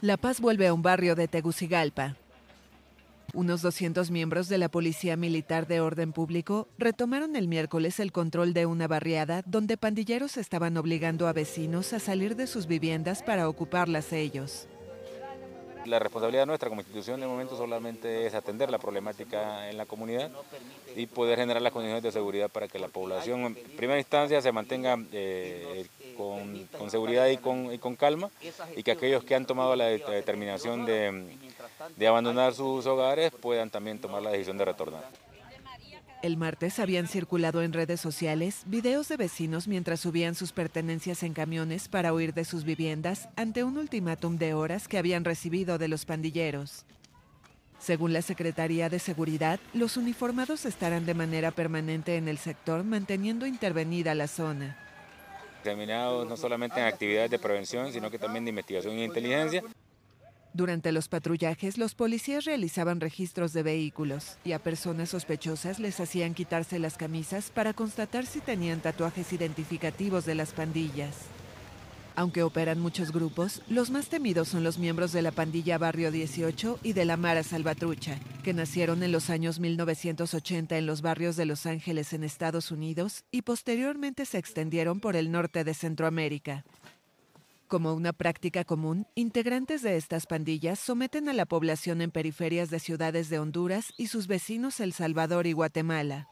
La Paz vuelve a un barrio de Tegucigalpa. Unos 200 miembros de la Policía Militar de Orden Público retomaron el miércoles el control de una barriada donde pandilleros estaban obligando a vecinos a salir de sus viviendas para ocuparlas ellos. La responsabilidad nuestra como institución de momento solamente es atender la problemática en la comunidad y poder generar las condiciones de seguridad para que la población en primera instancia se mantenga eh, con, seguridad y con, y con, calma y que aquellos que han tomado la determinación de, de abandonar sus hogares puedan también tomar la decisión de retornar. El martes habían circulado en redes sociales videos de vecinos mientras subían sus pertenencias en camiones para huir de sus viviendas ante un ultimátum de horas que habían recibido de los pandilleros. Según la Secretaría de Seguridad, los uniformados estarán de manera permanente en el sector manteniendo intervenida la zona. No solamente en actividades de prevención, sino que también de investigación e inteligencia. Durante los patrullajes, los policías realizaban registros de vehículos y a personas sospechosas les hacían quitarse las camisas para constatar si tenían tatuajes identificativos de las pandillas. Aunque operan muchos grupos, los más temidos son los miembros de la pandilla Barrio 18 y de la Mara Salvatrucha, que nacieron en los años 1980 en los barrios de Los Ángeles en Estados Unidos y posteriormente se extendieron por el norte de Centroamérica. Como una práctica común, integrantes de estas pandillas someten a la población en periferias de ciudades de Honduras y sus vecinos El Salvador y Guatemala.